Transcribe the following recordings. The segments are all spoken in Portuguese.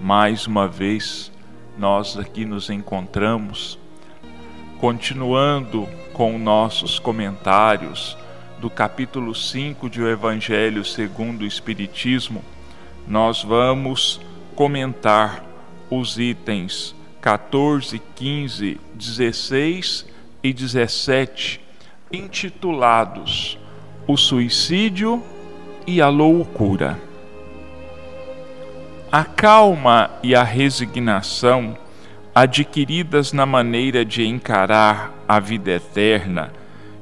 mais uma vez nós aqui nos encontramos, continuando com nossos comentários do capítulo 5 de O Evangelho segundo o Espiritismo, nós vamos comentar os itens 14, 15, 16 e 17, intitulados O Suicídio e a Loucura. A calma e a resignação, adquiridas na maneira de encarar a vida eterna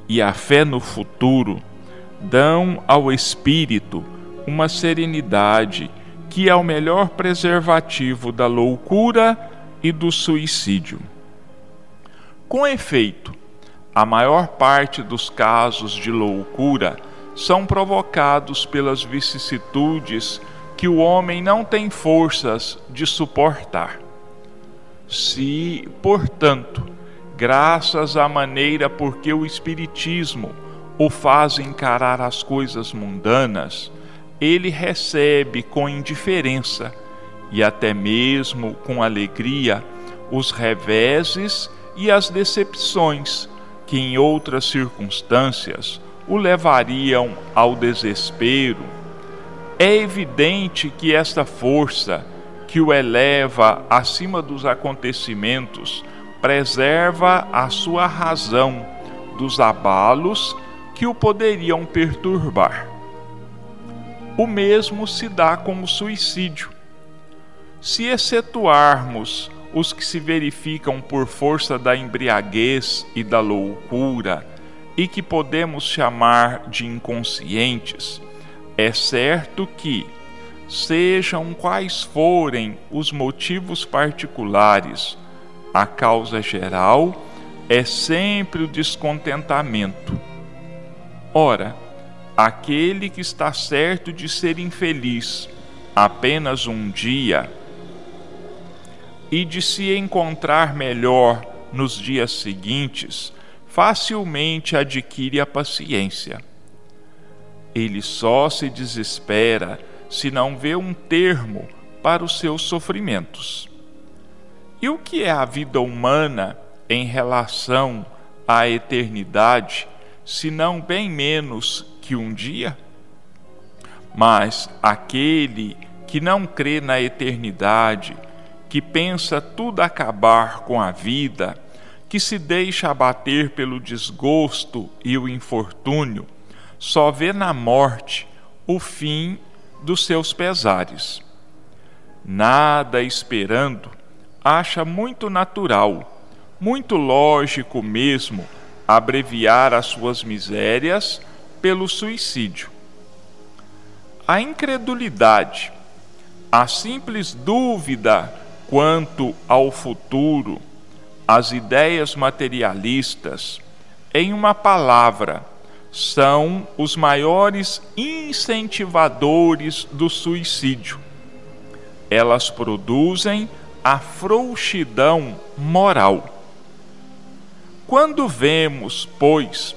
e a fé no futuro, dão ao espírito uma serenidade que é o melhor preservativo da loucura e do suicídio. Com efeito, a maior parte dos casos de loucura são provocados pelas vicissitudes que o homem não tem forças de suportar. Se, portanto, graças à maneira por que o Espiritismo o faz encarar as coisas mundanas, ele recebe com indiferença e até mesmo com alegria os reveses e as decepções que em outras circunstâncias o levariam ao desespero é evidente que esta força que o eleva acima dos acontecimentos preserva a sua razão dos abalos que o poderiam perturbar. O mesmo se dá com o suicídio. Se excetuarmos os que se verificam por força da embriaguez e da loucura, e que podemos chamar de inconscientes, é certo que, sejam quais forem os motivos particulares, a causa geral é sempre o descontentamento. Ora, aquele que está certo de ser infeliz apenas um dia e de se encontrar melhor nos dias seguintes, facilmente adquire a paciência ele só se desespera se não vê um termo para os seus sofrimentos. E o que é a vida humana em relação à eternidade, se não bem menos que um dia? Mas aquele que não crê na eternidade, que pensa tudo acabar com a vida, que se deixa abater pelo desgosto e o infortúnio, só vê na morte o fim dos seus pesares. Nada esperando, acha muito natural, muito lógico mesmo, abreviar as suas misérias pelo suicídio. A incredulidade, a simples dúvida quanto ao futuro, as ideias materialistas, em uma palavra, são os maiores incentivadores do suicídio. Elas produzem a frouxidão moral. Quando vemos, pois,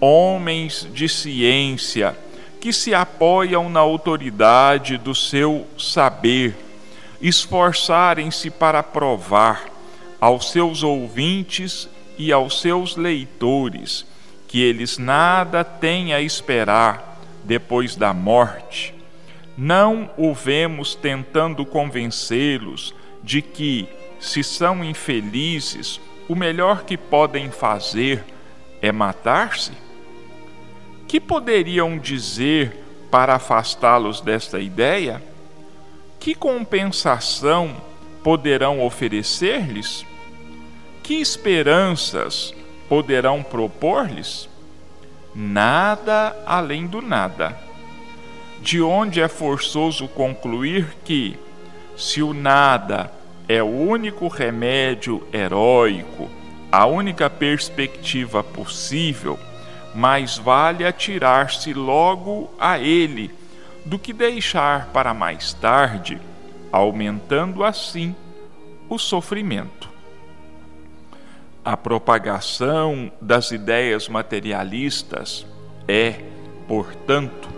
homens de ciência que se apoiam na autoridade do seu saber, esforçarem-se para provar aos seus ouvintes e aos seus leitores que eles nada têm a esperar depois da morte, não o vemos tentando convencê-los de que, se são infelizes, o melhor que podem fazer é matar-se? Que poderiam dizer para afastá-los desta ideia? Que compensação poderão oferecer-lhes? Que esperanças poderão propor-lhes? Nada além do nada. De onde é forçoso concluir que, se o nada é o único remédio heróico, a única perspectiva possível, mais vale atirar-se logo a ele do que deixar para mais tarde, aumentando assim o sofrimento a propagação das ideias materialistas é, portanto,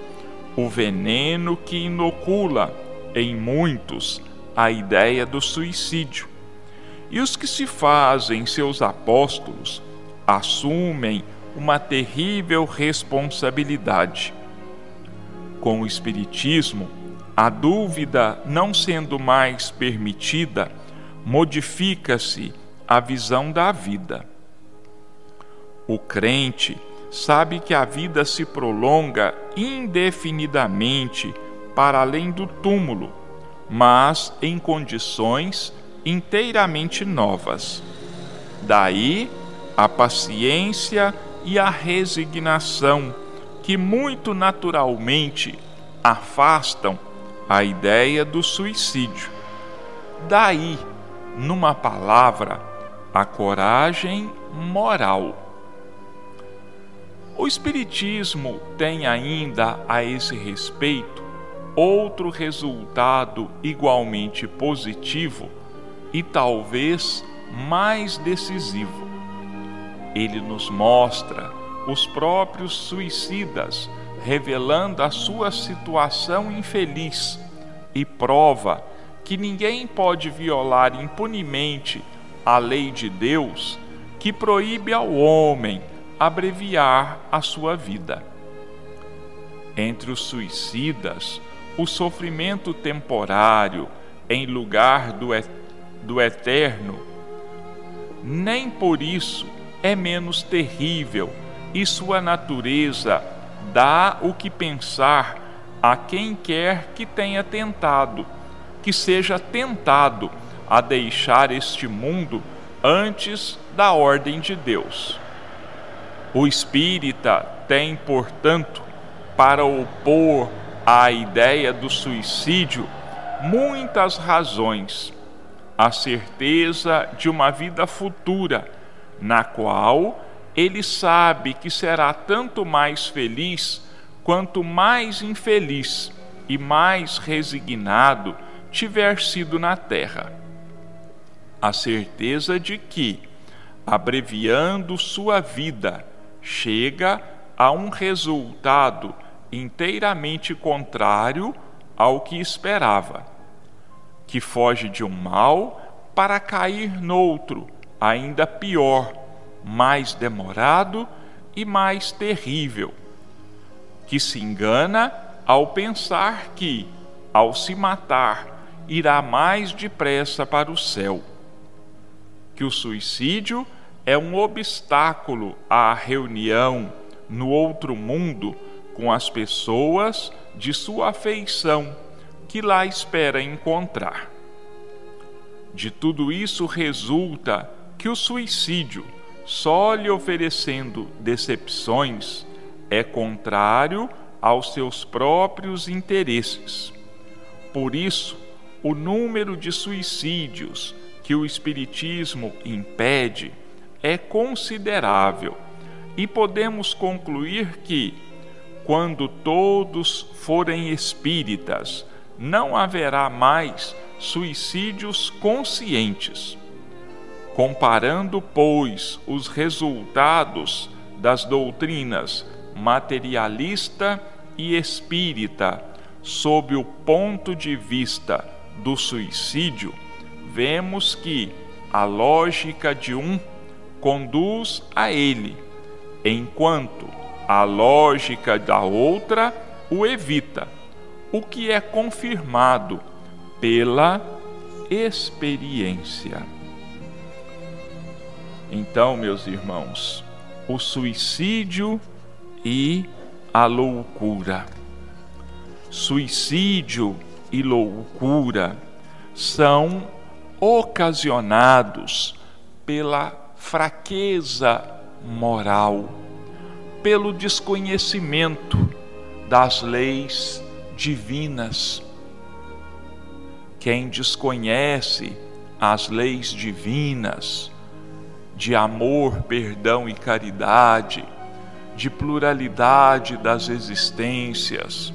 o veneno que inocula em muitos a ideia do suicídio. E os que se fazem seus apóstolos assumem uma terrível responsabilidade. Com o Espiritismo, a dúvida não sendo mais permitida, modifica-se a visão da vida. O crente sabe que a vida se prolonga indefinidamente para além do túmulo, mas em condições inteiramente novas. Daí a paciência e a resignação que muito naturalmente afastam a ideia do suicídio. Daí, numa palavra, a coragem moral. O Espiritismo tem ainda a esse respeito outro resultado igualmente positivo e talvez mais decisivo. Ele nos mostra os próprios suicidas revelando a sua situação infeliz e prova que ninguém pode violar impunemente a lei de Deus que proíbe ao homem abreviar a sua vida. Entre os suicidas, o sofrimento temporário em lugar do, et do eterno, nem por isso é menos terrível e sua natureza dá o que pensar a quem quer que tenha tentado, que seja tentado a deixar este mundo antes da ordem de Deus. O espírita tem, portanto, para opor à ideia do suicídio muitas razões. A certeza de uma vida futura, na qual ele sabe que será tanto mais feliz quanto mais infeliz e mais resignado tiver sido na terra. A certeza de que, abreviando sua vida, chega a um resultado inteiramente contrário ao que esperava, que foge de um mal para cair noutro, ainda pior mais demorado e mais terrível, que se engana ao pensar que, ao se matar, irá mais depressa para o céu. Que o suicídio é um obstáculo à reunião no outro mundo com as pessoas de sua afeição que lá espera encontrar. De tudo isso resulta que o suicídio só lhe oferecendo decepções é contrário aos seus próprios interesses. Por isso, o número de suicídios que o Espiritismo impede é considerável. E podemos concluir que, quando todos forem espíritas, não haverá mais suicídios conscientes. Comparando, pois, os resultados das doutrinas materialista e espírita sob o ponto de vista do suicídio, vemos que a lógica de um conduz a ele, enquanto a lógica da outra o evita, o que é confirmado pela experiência. Então, meus irmãos, o suicídio e a loucura. Suicídio e loucura são ocasionados pela fraqueza moral, pelo desconhecimento das leis divinas. Quem desconhece as leis divinas, de amor, perdão e caridade, de pluralidade das existências,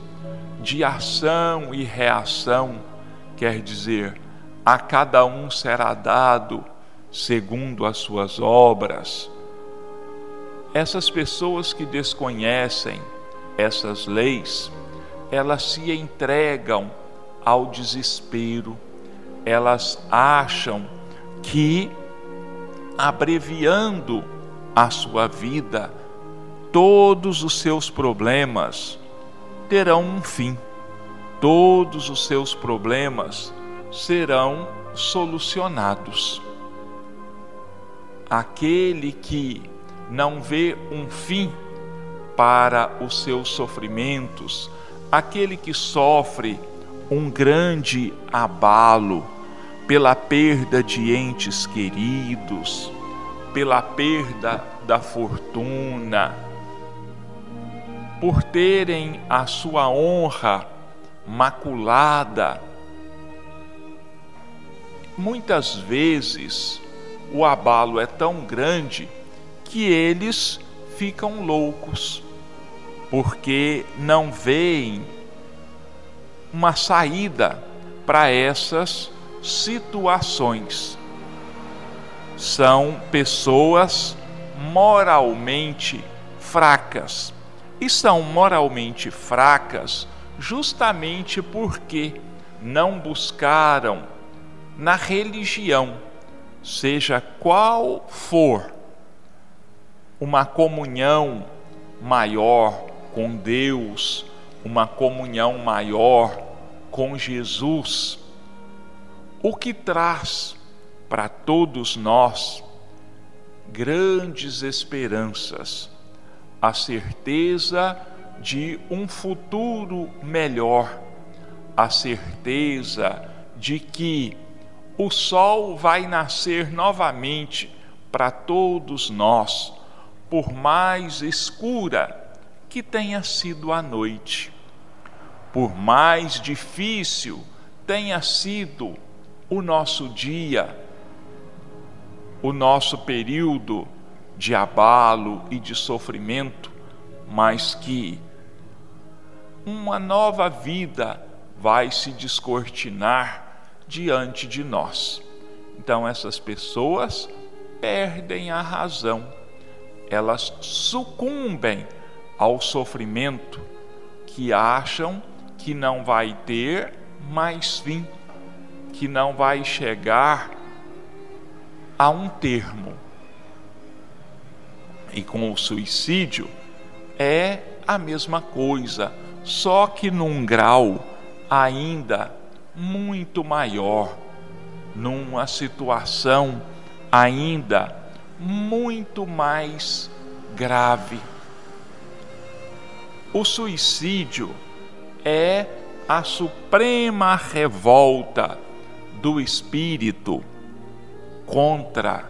de ação e reação, quer dizer, a cada um será dado segundo as suas obras. Essas pessoas que desconhecem essas leis, elas se entregam ao desespero, elas acham que abreviando a sua vida, todos os seus problemas terão um fim. Todos os seus problemas serão solucionados. Aquele que não vê um fim para os seus sofrimentos, aquele que sofre um grande abalo pela perda de entes queridos, pela perda da fortuna, por terem a sua honra maculada. Muitas vezes o abalo é tão grande que eles ficam loucos, porque não veem uma saída para essas situações. São pessoas moralmente fracas. E são moralmente fracas justamente porque não buscaram na religião, seja qual for, uma comunhão maior com Deus, uma comunhão maior com Jesus, o que traz para todos nós grandes esperanças, a certeza de um futuro melhor, a certeza de que o sol vai nascer novamente para todos nós, por mais escura que tenha sido a noite, por mais difícil tenha sido o nosso dia, o nosso período de abalo e de sofrimento, mas que uma nova vida vai se descortinar diante de nós. Então, essas pessoas perdem a razão, elas sucumbem ao sofrimento que acham que não vai ter mais fim, que não vai chegar a um termo. E com o suicídio é a mesma coisa, só que num grau ainda muito maior, numa situação ainda muito mais grave. O suicídio é a suprema revolta do espírito contra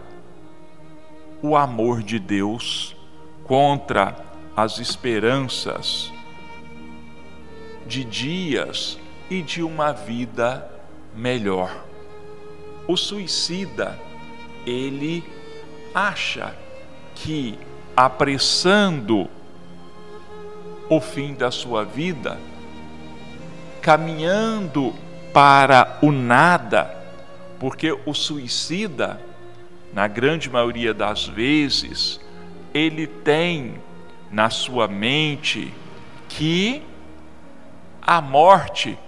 o amor de Deus, contra as esperanças de dias e de uma vida melhor. O suicida, ele acha que apressando o fim da sua vida, caminhando para o nada, porque o suicida, na grande maioria das vezes, ele tem na sua mente que a morte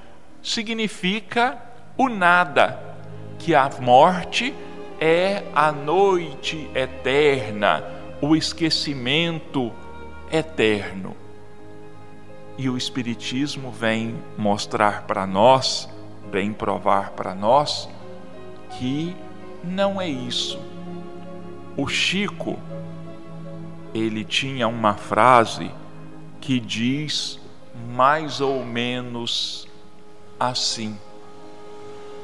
significa o nada, que a morte é a noite eterna, o esquecimento eterno. E o Espiritismo vem mostrar para nós, vem provar para nós, que não é isso. O Chico, ele tinha uma frase que diz mais ou menos assim: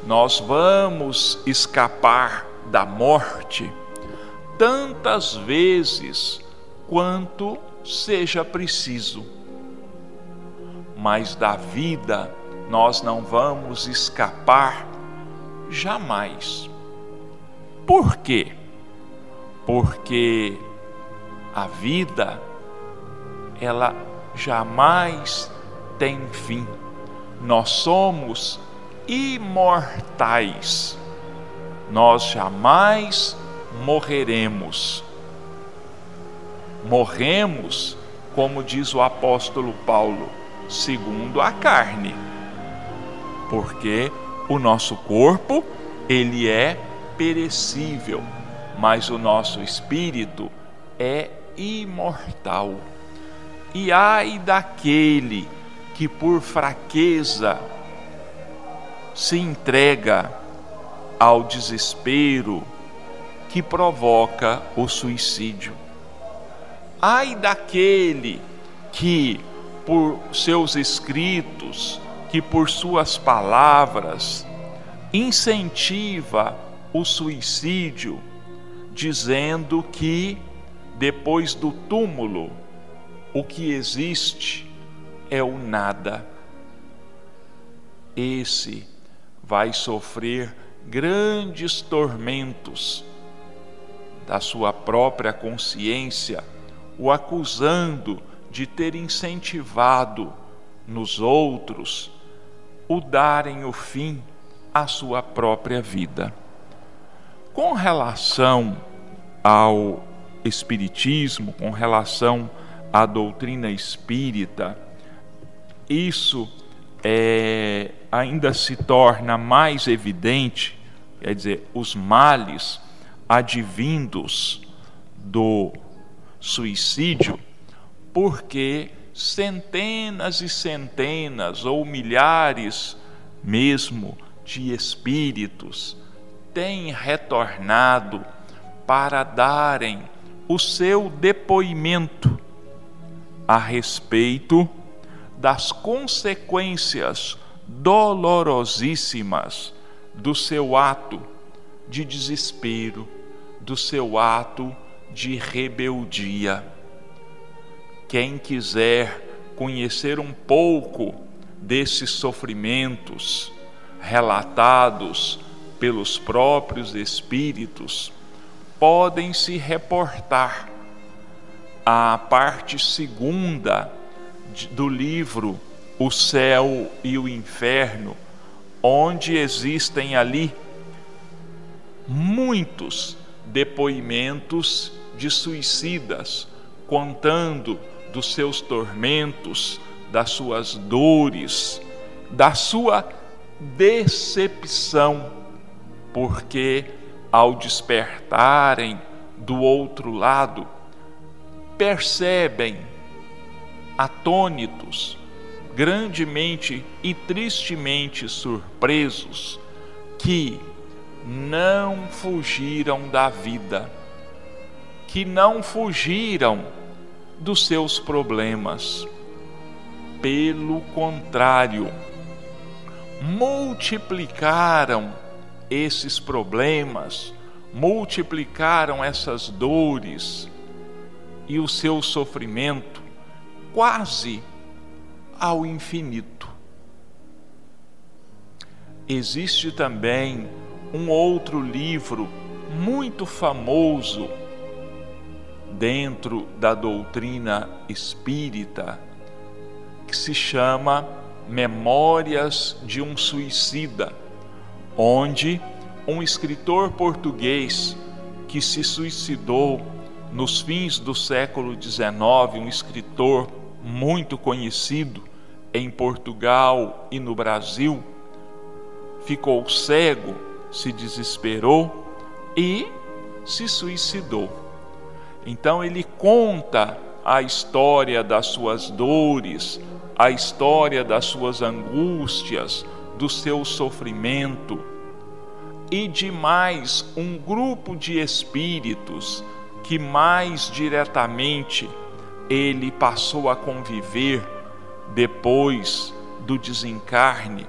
Nós vamos escapar da morte tantas vezes quanto seja preciso, mas da vida nós não vamos escapar jamais. Por quê? Porque a vida ela jamais tem fim. Nós somos imortais. Nós jamais morreremos. Morremos, como diz o apóstolo Paulo, segundo a carne. Porque o nosso corpo ele é perecível, mas o nosso espírito é imortal. E ai daquele que por fraqueza se entrega ao desespero que provoca o suicídio. Ai daquele que, por seus escritos, que por suas palavras, incentiva o suicídio, dizendo que depois do túmulo, o que existe é o nada. Esse vai sofrer grandes tormentos da sua própria consciência, o acusando de ter incentivado nos outros o darem o fim à sua própria vida. Com relação ao Espiritismo, com relação à doutrina espírita, isso é, ainda se torna mais evidente, quer dizer, os males advindos do suicídio, porque centenas e centenas ou milhares mesmo de espíritos têm retornado para darem o seu depoimento a respeito das consequências dolorosíssimas do seu ato de desespero, do seu ato de rebeldia. Quem quiser conhecer um pouco desses sofrimentos relatados pelos próprios espíritos, podem se reportar à parte segunda do livro O Céu e o Inferno, onde existem ali muitos depoimentos de suicidas contando dos seus tormentos, das suas dores, da sua decepção, porque ao despertarem do outro lado, percebem, atônitos, grandemente e tristemente surpresos, que não fugiram da vida, que não fugiram dos seus problemas. Pelo contrário, multiplicaram esses problemas, multiplicaram essas dores e o seu sofrimento quase ao infinito. Existe também um outro livro muito famoso dentro da doutrina espírita que se chama Memórias de um Suicida, onde um escritor português que se suicidou nos fins do século XIX, um escritor muito conhecido em Portugal e no Brasil, ficou cego, se desesperou e se suicidou. Então ele conta a história das suas dores, a história das suas angústias, do seu sofrimento e de mais um grupo de espíritos que mais diretamente ele passou a conviver depois do desencarne.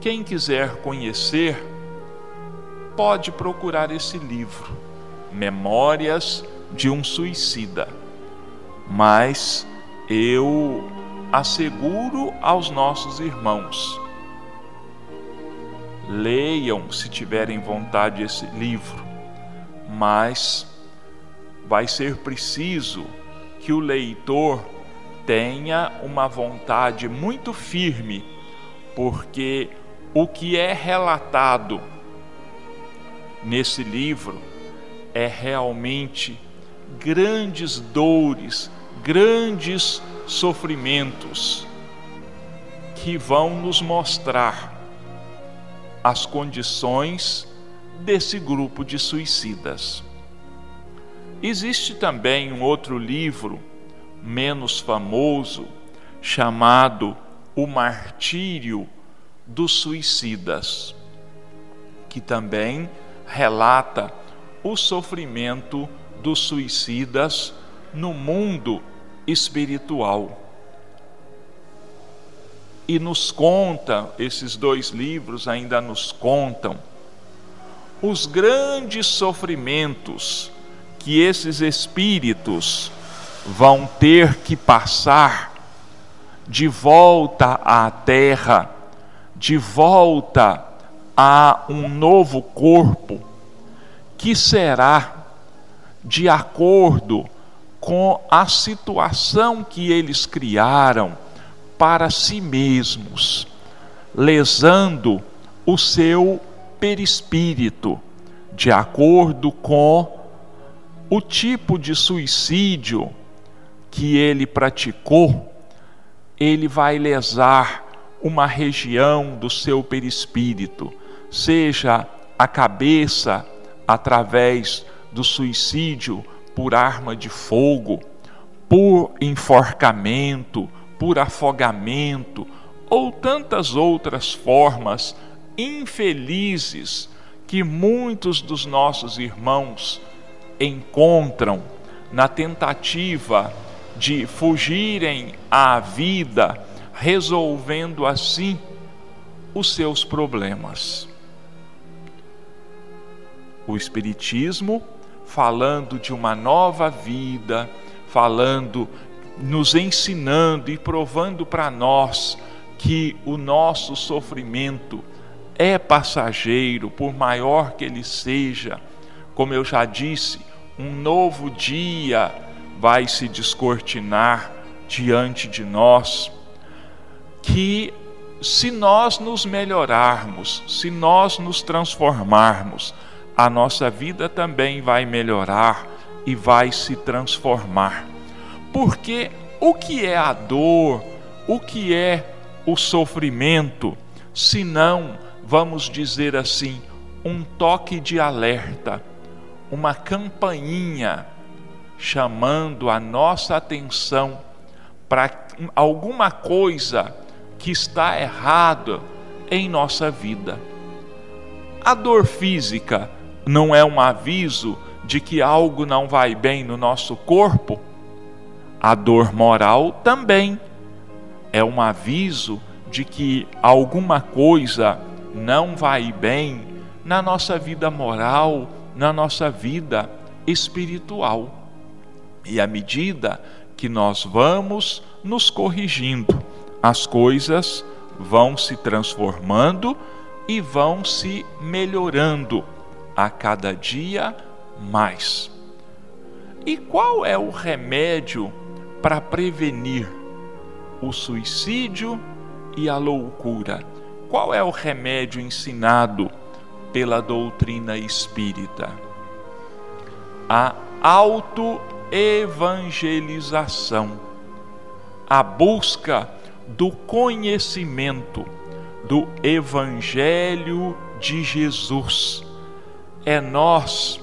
Quem quiser conhecer, pode procurar esse livro, Memórias de um Suicida. Mas eu asseguro aos nossos irmãos, leiam se tiverem vontade esse livro, mas vai ser preciso que o leitor tenha uma vontade muito firme, porque o que é relatado nesse livro é realmente grandes dores, grandes sofrimentos que vão nos mostrar as condições desse grupo de suicidas. Existe também um outro livro, menos famoso, chamado O Martírio dos Suicidas, que também relata o sofrimento dos suicidas no mundo espiritual. E nos conta, esses dois livros ainda nos contam, os grandes sofrimentos que esses espíritos vão ter que passar de volta à terra, de volta a um novo corpo, que será de acordo com a situação que eles criaram para si mesmos, lesando o seu perispírito, de acordo com o tipo de suicídio que ele praticou, ele vai lesar uma região do seu perispírito, seja a cabeça através do suicídio por arma de fogo, por enforcamento, por afogamento ou tantas outras formas infelizes que muitos dos nossos irmãos encontram na tentativa de fugirem à vida, resolvendo assim os seus problemas. O Espiritismo, falando de uma nova vida, falando, nos ensinando e provando para nós que o nosso sofrimento é passageiro, por maior que ele seja, como eu já disse, um novo dia vai se descortinar diante de nós, que se nós nos melhorarmos, se nós nos transformarmos, a nossa vida também vai melhorar e vai se transformar. Porque o que é a dor, o que é o sofrimento, se não, vamos dizer assim, um toque de alerta uma campainha chamando a nossa atenção para alguma coisa que está errada em nossa vida. A dor física não é um aviso de que algo não vai bem no nosso corpo? A dor moral também é um aviso de que alguma coisa não vai bem na nossa vida moral, na nossa vida espiritual. E à medida que nós vamos nos corrigindo, as coisas vão se transformando e vão se melhorando a cada dia mais. E qual é o remédio para prevenir o suicídio e a loucura? Qual é o remédio ensinado pela doutrina espírita. A autoevangelização, a busca do conhecimento do Evangelho de Jesus. É nós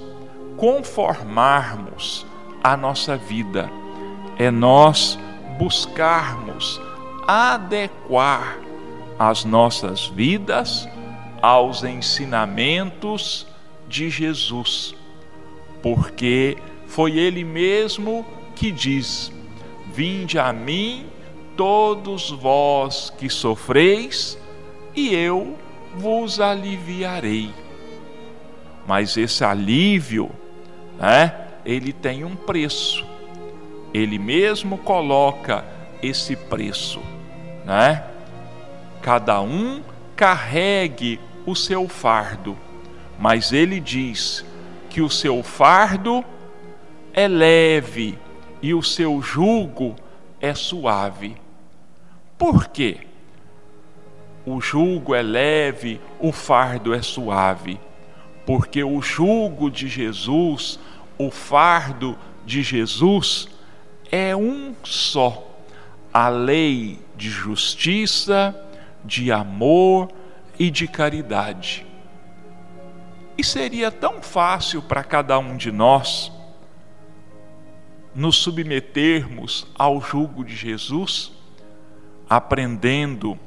conformarmos a nossa vida, é nós buscarmos adequar as nossas vidas aos ensinamentos de Jesus, porque foi Ele mesmo que diz: Vinde a mim, todos vós que sofreis, e eu vos aliviarei. Mas esse alívio, né, ele tem um preço. Ele mesmo coloca esse preço, né? Cada um carregue o seu fardo, mas ele diz que o seu fardo é leve e o seu jugo é suave. Por quê? O jugo é leve, o fardo é suave. Porque o jugo de Jesus, o fardo de Jesus é um só. A lei de justiça, de amor, e de caridade. E seria tão fácil para cada um de nós nos submetermos ao jugo de Jesus, aprendendo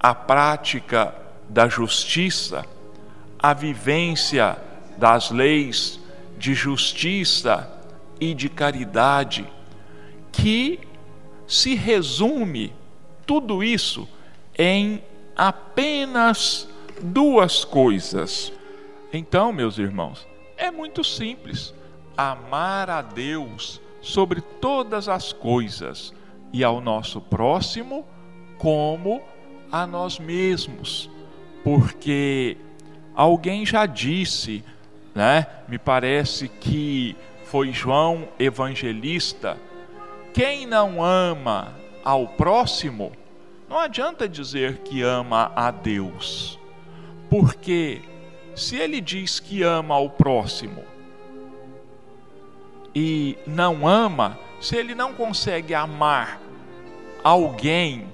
a prática da justiça, a vivência das leis de justiça e de caridade, que se resume tudo isso em apenas duas coisas. Então, meus irmãos, é muito simples. Amar a Deus sobre todas as coisas e ao nosso próximo como a nós mesmos. Porque alguém já disse, né? Me parece que foi João Evangelista, quem não ama ao próximo, não adianta dizer que ama a Deus. Porque se ele diz que ama ao próximo e não ama, se ele não consegue amar alguém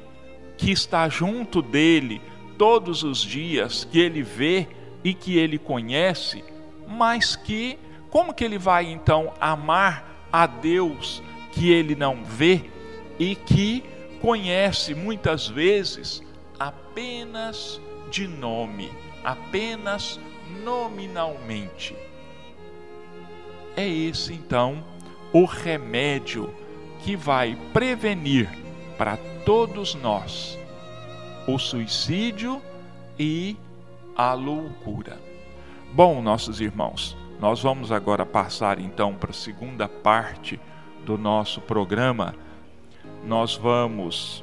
que está junto dele todos os dias, que ele vê e que ele conhece, mas que como que ele vai então amar a Deus que ele não vê e que conhece muitas vezes apenas de nome, apenas nominalmente? É esse então o remédio que vai prevenir para todos nós o suicídio e a loucura. Bom, nossos irmãos, nós vamos agora passar então para a segunda parte do nosso programa. Nós vamos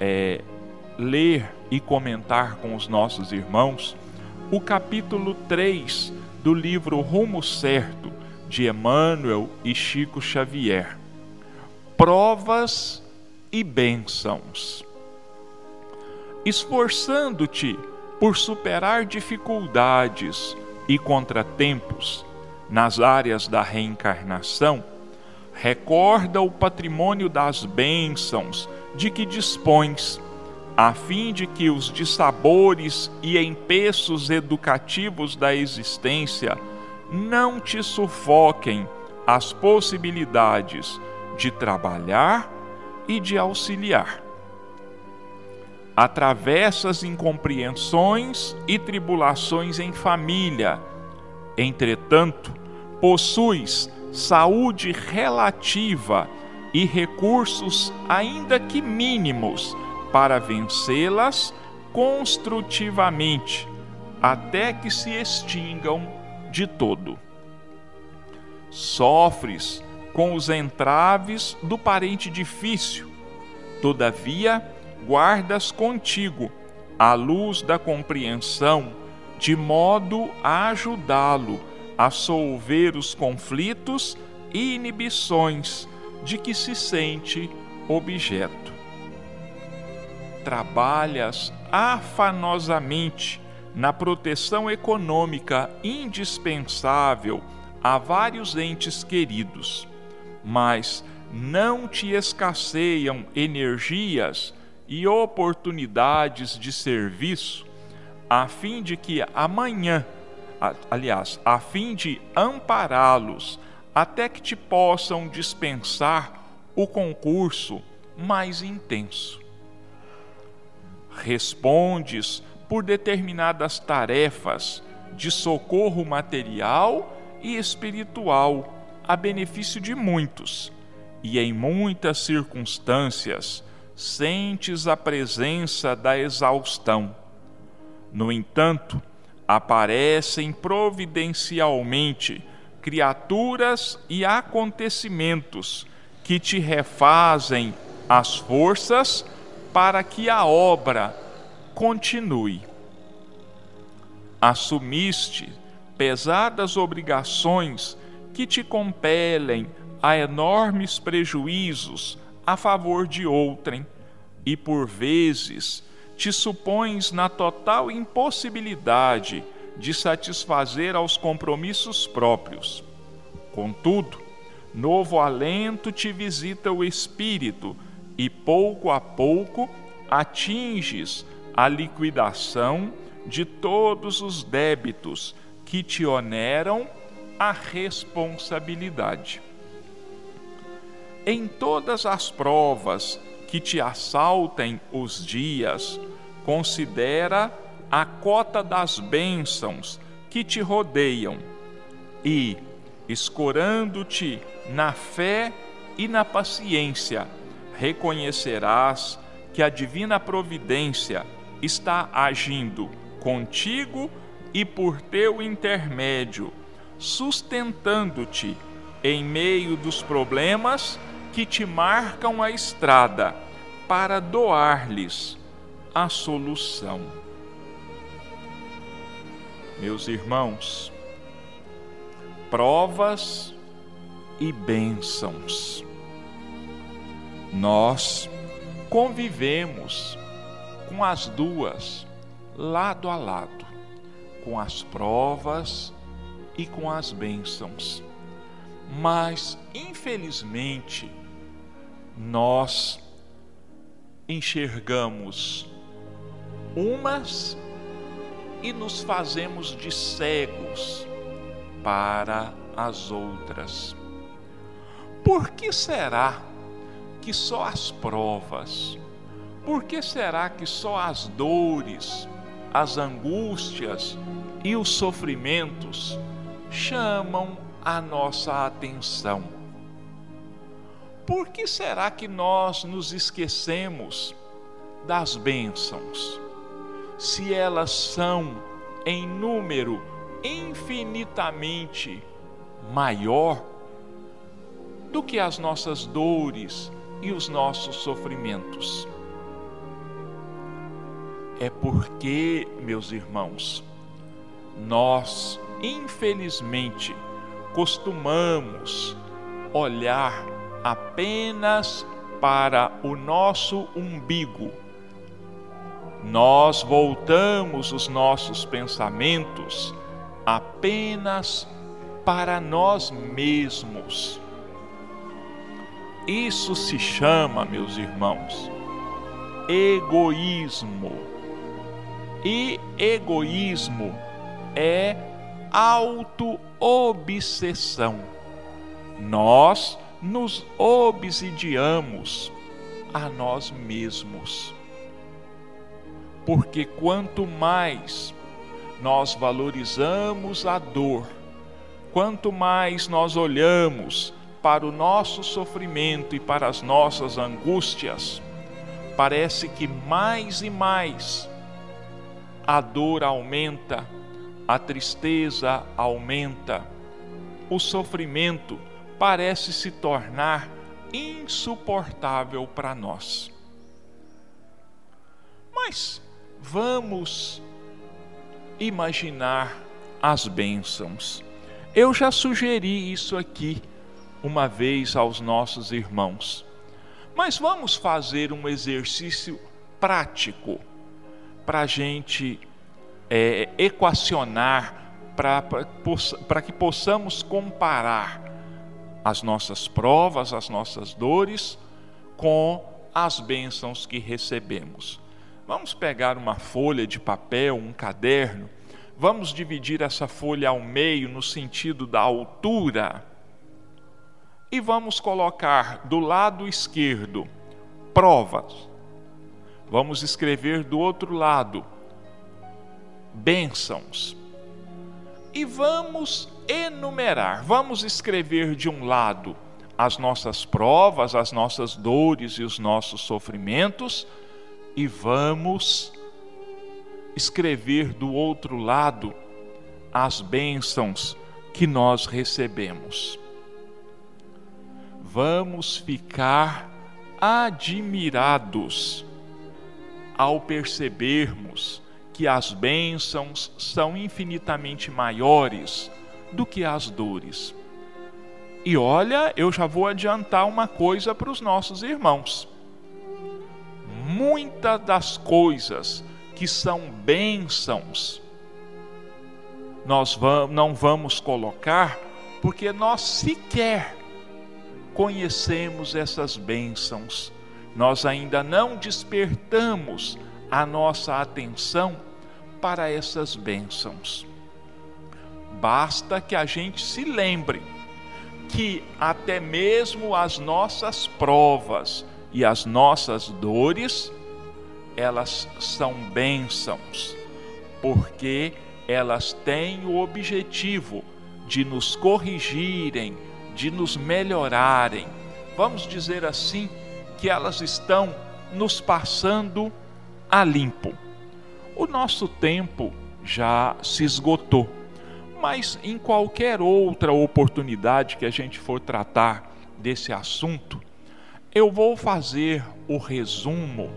é, ler e comentar com os nossos irmãos o capítulo 3 do livro Rumo Certo de Emmanuel e Chico Xavier. Provas e bênçãos. Esforçando-te por superar dificuldades e contratempos nas áreas da reencarnação, recorda o patrimônio das bênçãos de que dispões, a fim de que os dissabores e empeços educativos da existência não te sufoquem as possibilidades de trabalhar e de auxiliar. Atravessas incompreensões e tribulações em família, entretanto, possuis saúde relativa e recursos, ainda que mínimos, para vencê-las construtivamente, até que se extingam de todo. Sofres com os entraves do parente difícil, todavia guardas contigo a luz da compreensão, de modo a ajudá-lo a solver os conflitos e inibições de que se sente objeto. Trabalhas afanosamente na proteção econômica indispensável a vários entes queridos, mas não te escasseiam energias e oportunidades de serviço, a fim de que amanhã, aliás, a fim de ampará-los até que te possam dispensar o concurso mais intenso. Respondes por determinadas tarefas de socorro material e espiritual a benefício de muitos, e em muitas circunstâncias sentes a presença da exaustão. No entanto, aparecem providencialmente criaturas e acontecimentos que te refazem as forças para que a obra continue. Assumiste pesadas obrigações que te compelem a enormes prejuízos a favor de outrem, e por vezes te supões na total impossibilidade de satisfazer aos compromissos próprios. Contudo, novo alento te visita o espírito e pouco a pouco atinges a liquidação de todos os débitos que te oneram a responsabilidade. Em todas as provas que te assaltem os dias, considera a cota das bênçãos que te rodeiam e, escorando-te na fé e na paciência, reconhecerás que a divina providência está agindo contigo e por teu intermédio, sustentando-te em meio dos problemas que te marcam a estrada para doar-lhes a solução. Meus irmãos, provas e bênçãos. Nós convivemos com as duas lado a lado, com as provas e com as bênçãos. Mas, infelizmente, nós enxergamos umas e nos fazemos de cegos para as outras. Por que será que só as provas, por que será que só as dores, as angústias e os sofrimentos chamam a nossa atenção? Por que será que nós nos esquecemos das bênçãos? Se elas são em número infinitamente maior do que as nossas dores e os nossos sofrimentos. É porque, meus irmãos, nós, infelizmente, costumamos olhar apenas para o nosso umbigo. Nós voltamos os nossos pensamentos apenas para nós mesmos. Isso se chama, meus irmãos, egoísmo. E egoísmo é auto-obsessão. Nós nos obsidiamos a nós mesmos. Porque quanto mais nós valorizamos a dor, quanto mais nós olhamos para o nosso sofrimento e para as nossas angústias, parece que mais e mais a dor aumenta, a tristeza aumenta, o sofrimento aumenta parece se tornar insuportável para nós. Mas vamos imaginar as bênçãos. Eu já sugeri isso aqui uma vez aos nossos irmãos. Mas vamos fazer um exercício prático para a gente é, equacionar, para que possamos comparar as nossas provas, as nossas dores, com as bênçãos que recebemos. Vamos pegar uma folha de papel, um caderno, vamos dividir essa folha ao meio no sentido da altura e vamos colocar do lado esquerdo provas. Vamos escrever do outro lado bênçãos. E vamos enumerar, vamos escrever de um lado as nossas provas, as nossas dores e os nossos sofrimentos, e vamos escrever do outro lado as bênçãos que nós recebemos. Vamos ficar admirados ao percebermos que as bênçãos são infinitamente maiores do que as dores. E olha, eu já vou adiantar uma coisa para os nossos irmãos. Muitas das coisas que são bênçãos, nós não vamos colocar porque nós sequer conhecemos essas bênçãos. Nós ainda não despertamos a nossa atenção para essas bênçãos. Basta que a gente se lembre que até mesmo as nossas provas e as nossas dores, elas são bênçãos, porque elas têm o objetivo de nos corrigirem, de nos melhorarem. Vamos dizer assim, que elas estão nos passando a limpo. O nosso tempo já se esgotou, mas em qualquer outra oportunidade que a gente for tratar desse assunto, eu vou fazer o resumo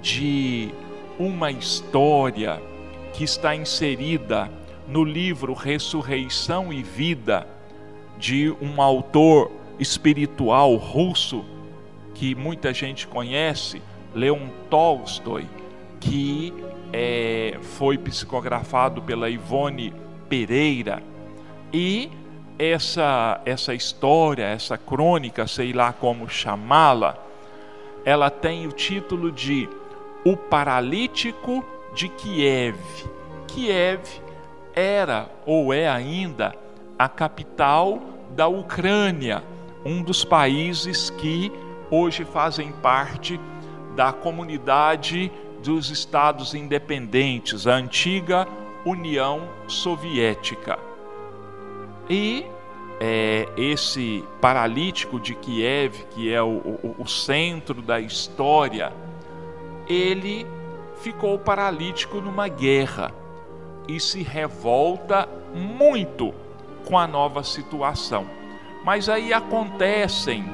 de uma história que está inserida no livro Ressurreição e Vida de um autor espiritual russo que muita gente conhece, Leon Tolstói, que é, foi psicografado pela Ivone Pereira. E essa, essa história, essa crônica, sei lá como chamá-la, ela tem o título de O Paralítico de Kiev. Kiev era ou é ainda a capital da Ucrânia, um dos países que hoje fazem parte da comunidade dos estados independentes, a antiga União Soviética. E é, esse paralítico de Kiev, que é o, o, o centro da história, ele ficou paralítico numa guerra e se revolta muito com a nova situação. Mas aí acontecem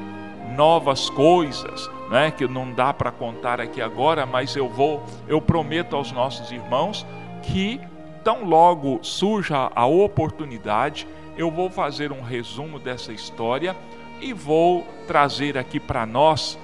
novas coisas, né, que não dá para contar aqui agora, mas eu vou, eu prometo aos nossos irmãos que tão logo surja a oportunidade, eu vou fazer um resumo dessa história e vou trazer aqui para nós,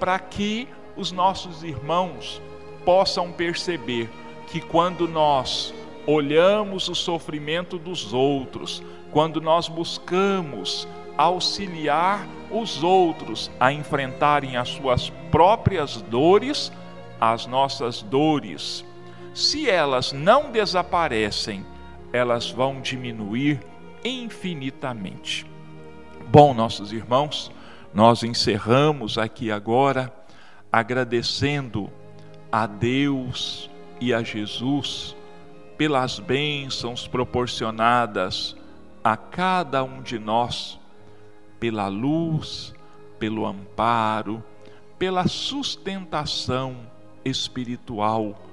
para que os nossos irmãos possam perceber que quando nós olhamos o sofrimento dos outros, quando nós buscamos auxiliar os outros a enfrentarem as suas próprias dores, as nossas dores, se elas não desaparecem, elas vão diminuir infinitamente. Bom, nossos irmãos, nós encerramos aqui agora agradecendo a Deus e a Jesus pelas bênçãos proporcionadas a cada um de nós, pela luz, pelo amparo, pela sustentação espiritual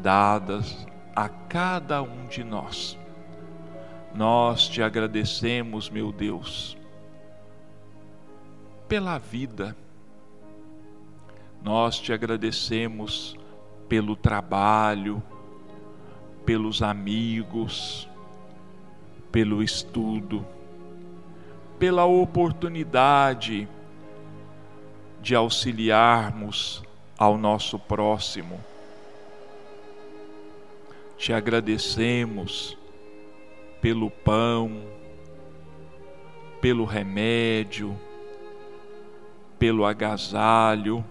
dadas a cada um de nós. Nós te agradecemos, meu Deus, pela vida. Nós te agradecemos pelo trabalho, pelos amigos, pelo estudo, pela oportunidade de auxiliarmos ao nosso próximo. Te agradecemos pelo pão, pelo remédio, pelo agasalho,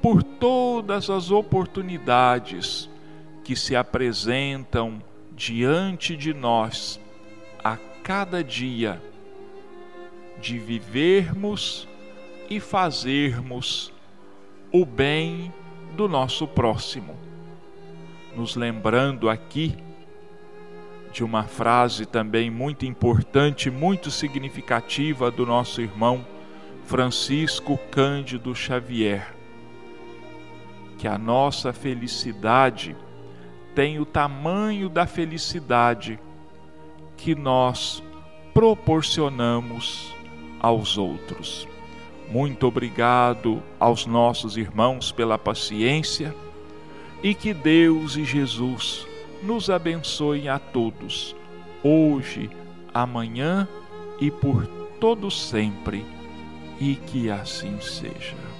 por todas as oportunidades que se apresentam diante de nós a cada dia de vivermos e fazermos o bem do nosso próximo. Nos lembrando aqui de uma frase também muito importante, muito significativa do nosso irmão Francisco Cândido Xavier, que a nossa felicidade tem o tamanho da felicidade que nós proporcionamos aos outros. Muito obrigado aos nossos irmãos pela paciência e que Deus e Jesus nos abençoem a todos, hoje, amanhã e por todo sempre, e que assim seja.